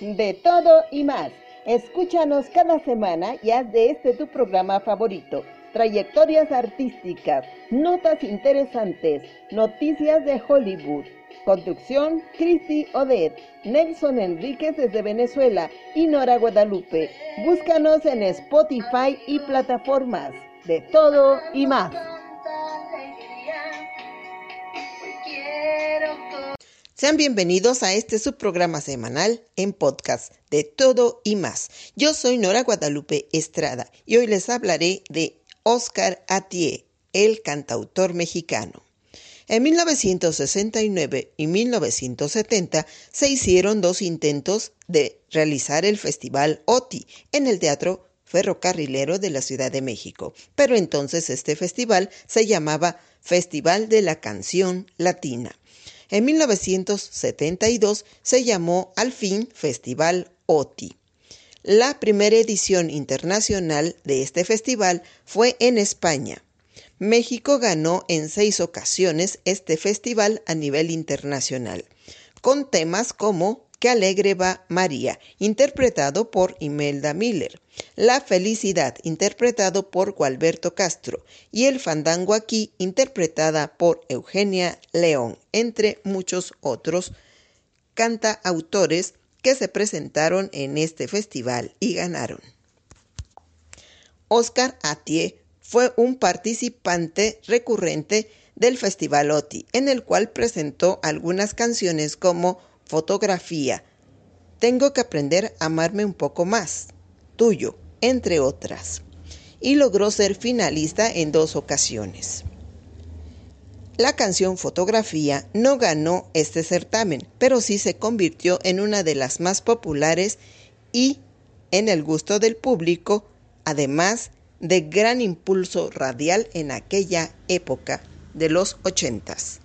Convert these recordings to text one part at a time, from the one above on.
De todo y más. Escúchanos cada semana y haz de este tu programa favorito. Trayectorias artísticas, notas interesantes, noticias de Hollywood. Conducción, Cristi Odet, Nelson Enríquez desde Venezuela y Nora Guadalupe. Búscanos en Spotify y plataformas. De todo y más. Sean bienvenidos a este subprograma semanal en podcast de todo y más. Yo soy Nora Guadalupe Estrada y hoy les hablaré de Oscar Atié, el cantautor mexicano. En 1969 y 1970 se hicieron dos intentos de realizar el Festival OTI en el Teatro Ferrocarrilero de la Ciudad de México, pero entonces este festival se llamaba Festival de la Canción Latina. En 1972 se llamó al fin Festival OTI. La primera edición internacional de este festival fue en España. México ganó en seis ocasiones este festival a nivel internacional, con temas como Qué alegre va María, interpretado por Imelda Miller, La felicidad, interpretado por Gualberto Castro, y El fandango aquí, interpretada por Eugenia León, entre muchos otros cantautores que se presentaron en este festival y ganaron. Oscar Atié fue un participante recurrente del Festival OTI, en el cual presentó algunas canciones como fotografía. Tengo que aprender a amarme un poco más. Tuyo, entre otras. Y logró ser finalista en dos ocasiones. La canción Fotografía no ganó este certamen, pero sí se convirtió en una de las más populares y en el gusto del público, además de gran impulso radial en aquella época de los ochentas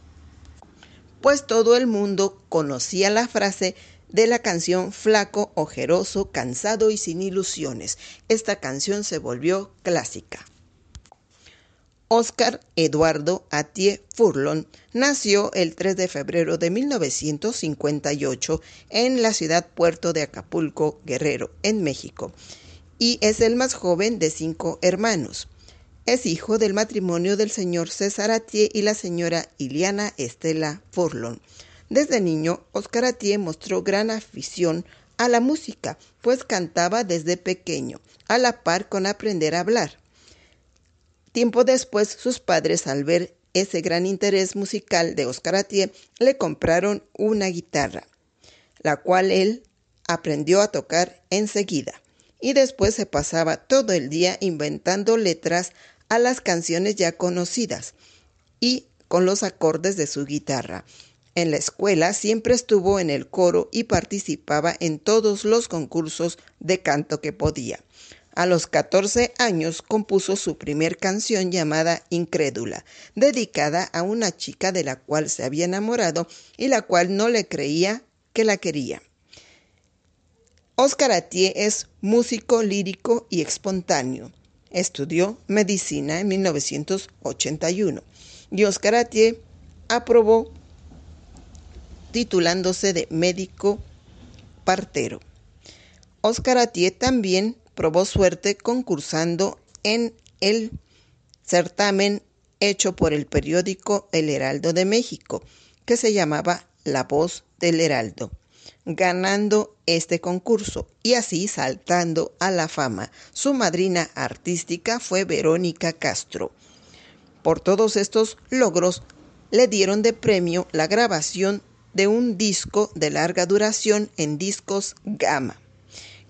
pues todo el mundo conocía la frase de la canción Flaco, ojeroso, cansado y sin ilusiones. Esta canción se volvió clásica. Oscar Eduardo Atié Furlon nació el 3 de febrero de 1958 en la ciudad puerto de Acapulco, Guerrero, en México, y es el más joven de cinco hermanos. Es hijo del matrimonio del señor César Atié y la señora Iliana Estela Furlon. Desde niño, Oscar Atié mostró gran afición a la música, pues cantaba desde pequeño, a la par con aprender a hablar. Tiempo después, sus padres, al ver ese gran interés musical de Oscar Atié, le compraron una guitarra, la cual él aprendió a tocar enseguida. Y después se pasaba todo el día inventando letras a las canciones ya conocidas y con los acordes de su guitarra. En la escuela siempre estuvo en el coro y participaba en todos los concursos de canto que podía. A los 14 años compuso su primer canción llamada Incrédula, dedicada a una chica de la cual se había enamorado y la cual no le creía que la quería. Oscar Atié es músico lírico y espontáneo. Estudió medicina en 1981 y Oscar Atié aprobó titulándose de médico partero. Oscar Atié también probó suerte concursando en el certamen hecho por el periódico El Heraldo de México, que se llamaba La Voz del Heraldo ganando este concurso y así saltando a la fama. Su madrina artística fue Verónica Castro. Por todos estos logros le dieron de premio la grabación de un disco de larga duración en discos Gama,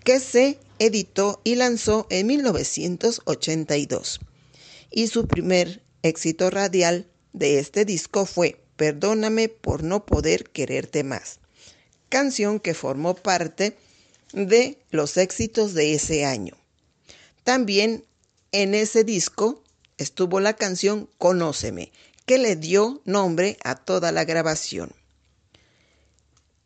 que se editó y lanzó en 1982. Y su primer éxito radial de este disco fue Perdóname por no poder quererte más canción que formó parte de los éxitos de ese año. También en ese disco estuvo la canción Conóceme, que le dio nombre a toda la grabación.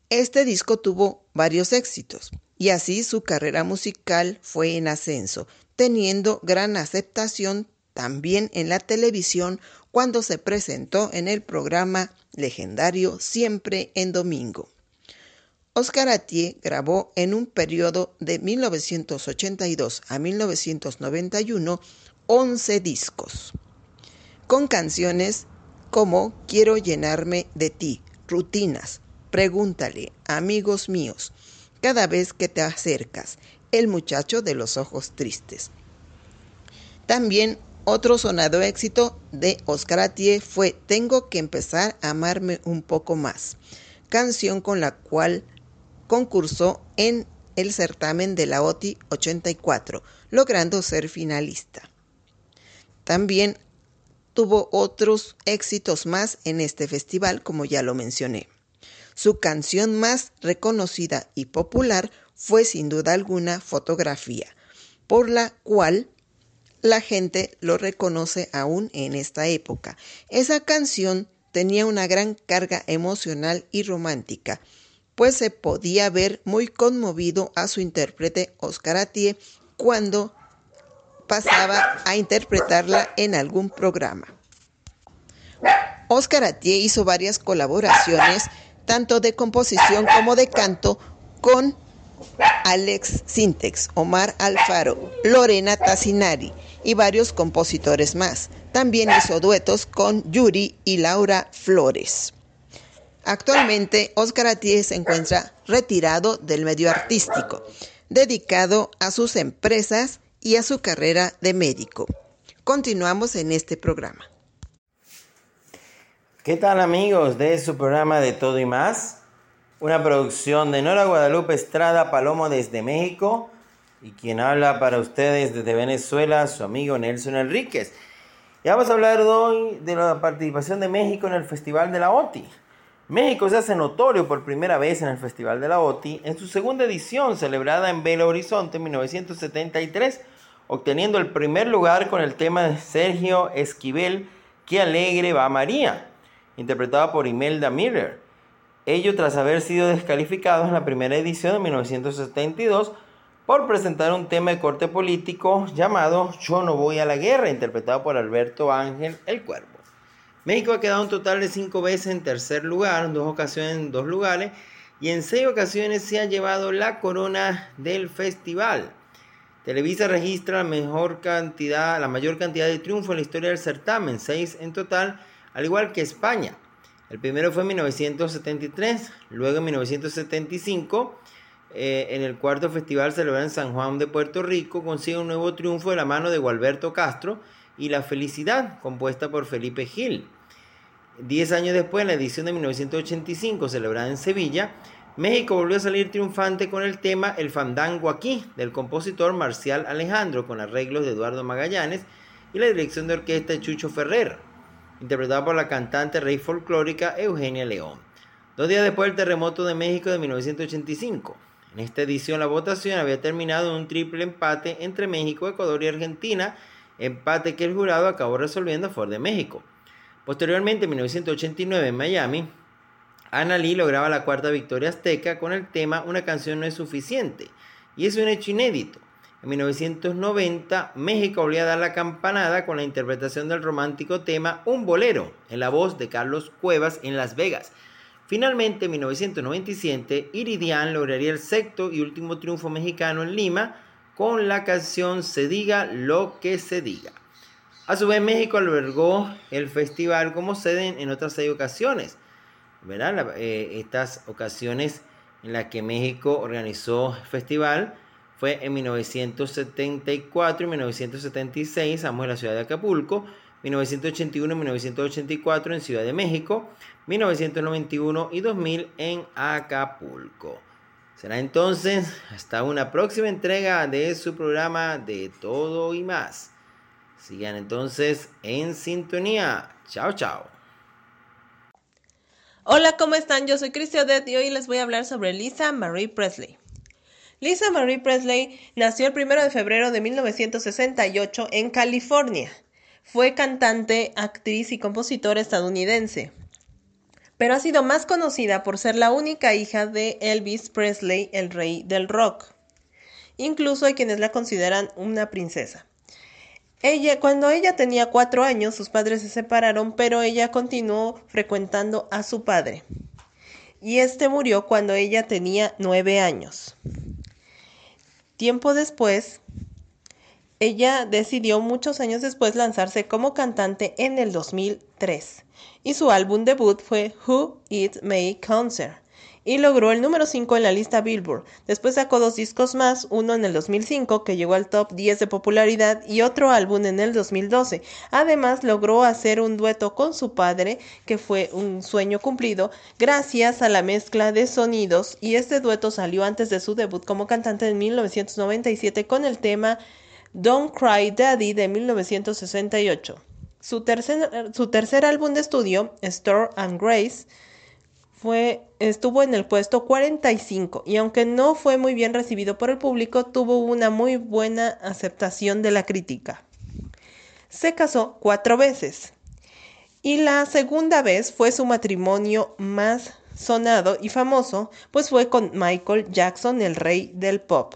Este disco tuvo varios éxitos y así su carrera musical fue en ascenso, teniendo gran aceptación también en la televisión cuando se presentó en el programa legendario Siempre en Domingo. Oscar Atié grabó en un periodo de 1982 a 1991 11 discos, con canciones como Quiero llenarme de ti, Rutinas, Pregúntale, Amigos míos, Cada vez que te acercas, El muchacho de los ojos tristes. También otro sonado éxito de Oscar Atié fue Tengo que empezar a amarme un poco más, canción con la cual concursó en el certamen de la OTI 84, logrando ser finalista. También tuvo otros éxitos más en este festival, como ya lo mencioné. Su canción más reconocida y popular fue sin duda alguna Fotografía, por la cual la gente lo reconoce aún en esta época. Esa canción tenía una gran carga emocional y romántica, pues se podía ver muy conmovido a su intérprete Oscar Atié cuando pasaba a interpretarla en algún programa. Oscar Atié hizo varias colaboraciones, tanto de composición como de canto, con Alex Sintex, Omar Alfaro, Lorena Tassinari y varios compositores más. También hizo duetos con Yuri y Laura Flores. Actualmente, Oscar Atié se encuentra retirado del medio artístico, dedicado a sus empresas y a su carrera de médico. Continuamos en este programa. ¿Qué tal amigos de su programa de Todo y Más? Una producción de Nora Guadalupe Estrada Palomo desde México y quien habla para ustedes desde Venezuela, su amigo Nelson Enríquez. Y vamos a hablar hoy de la participación de México en el Festival de la OTI. México se hace notorio por primera vez en el Festival de la OTI en su segunda edición celebrada en Belo Horizonte en 1973, obteniendo el primer lugar con el tema de Sergio Esquivel, Qué alegre va María, interpretada por Imelda Miller. Ello tras haber sido descalificados en la primera edición de 1972 por presentar un tema de corte político llamado Yo no voy a la guerra, interpretado por Alberto Ángel El Cuervo. México ha quedado un total de cinco veces en tercer lugar, en dos ocasiones en dos lugares, y en seis ocasiones se ha llevado la corona del festival. Televisa registra la, mejor cantidad, la mayor cantidad de triunfos en la historia del certamen, seis en total, al igual que España. El primero fue en 1973, luego en 1975, eh, en el cuarto festival celebrado en San Juan de Puerto Rico, consigue un nuevo triunfo de la mano de Gualberto Castro, y La Felicidad, compuesta por Felipe Gil. Diez años después, en la edición de 1985, celebrada en Sevilla, México volvió a salir triunfante con el tema El Fandango aquí, del compositor Marcial Alejandro, con arreglos de Eduardo Magallanes y la dirección de orquesta de Chucho Ferrer, interpretada por la cantante rey folclórica Eugenia León. Dos días después del terremoto de México de 1985. En esta edición la votación había terminado en un triple empate entre México, Ecuador y Argentina, empate que el jurado acabó resolviendo a favor de México. Posteriormente, en 1989, en Miami, Ana Lee lograba la cuarta victoria azteca con el tema Una canción no es suficiente, y es un hecho inédito. En 1990, México volvió a dar la campanada con la interpretación del romántico tema Un bolero, en la voz de Carlos Cuevas en Las Vegas. Finalmente, en 1997, Iridian lograría el sexto y último triunfo mexicano en Lima, con la canción Se diga lo que se diga. A su vez, México albergó el festival como sede en otras seis ocasiones. ¿verdad? Eh, estas ocasiones en las que México organizó el festival fue en 1974 y 1976, ambos en la ciudad de Acapulco, 1981 y 1984 en Ciudad de México, 1991 y 2000 en Acapulco. Será entonces hasta una próxima entrega de su programa de todo y más. Sigan entonces en sintonía. Chao, chao. Hola, ¿cómo están? Yo soy Cristi Odette y hoy les voy a hablar sobre Lisa Marie Presley. Lisa Marie Presley nació el 1 de febrero de 1968 en California. Fue cantante, actriz y compositora estadounidense pero ha sido más conocida por ser la única hija de Elvis Presley, el rey del rock. Incluso hay quienes la consideran una princesa. Ella, cuando ella tenía cuatro años, sus padres se separaron, pero ella continuó frecuentando a su padre. y este murió cuando ella tenía nueve años. Tiempo después, ella decidió muchos años después lanzarse como cantante en el 2003 y su álbum debut fue Who It May Concert y logró el número 5 en la lista Billboard. Después sacó dos discos más, uno en el 2005 que llegó al top 10 de popularidad y otro álbum en el 2012. Además logró hacer un dueto con su padre, que fue un sueño cumplido, gracias a la mezcla de sonidos y este dueto salió antes de su debut como cantante en 1997 con el tema Don't Cry Daddy de 1968. Su tercer, su tercer álbum de estudio, Store and Grace, estuvo en el puesto 45 y aunque no fue muy bien recibido por el público, tuvo una muy buena aceptación de la crítica. Se casó cuatro veces y la segunda vez fue su matrimonio más sonado y famoso, pues fue con Michael Jackson, el rey del pop.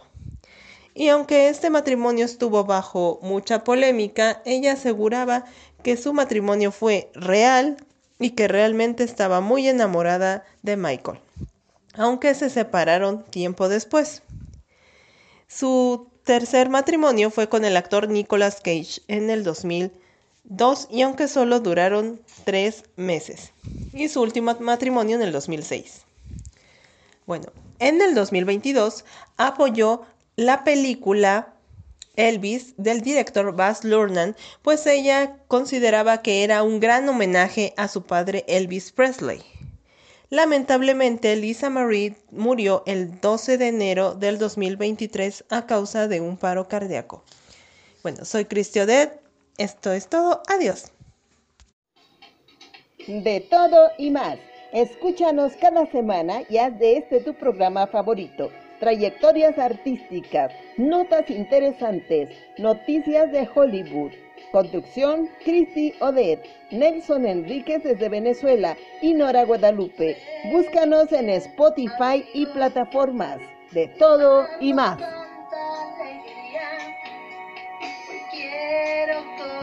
Y aunque este matrimonio estuvo bajo mucha polémica, ella aseguraba que su matrimonio fue real, y que realmente estaba muy enamorada de Michael, aunque se separaron tiempo después. Su tercer matrimonio fue con el actor Nicolas Cage en el 2002 y aunque solo duraron tres meses. Y su último matrimonio en el 2006. Bueno, en el 2022 apoyó la película Elvis del director Baz Luhrmann, pues ella consideraba que era un gran homenaje a su padre Elvis Presley. Lamentablemente, Lisa Marie murió el 12 de enero del 2023 a causa de un paro cardíaco. Bueno, soy Odette. Esto es todo. Adiós. De todo y más. Escúchanos cada semana y haz de este tu programa favorito trayectorias artísticas, notas interesantes, noticias de Hollywood. Conducción, Cristi Odette, Nelson Enríquez desde Venezuela y Nora Guadalupe. Búscanos en Spotify y plataformas. De todo y más.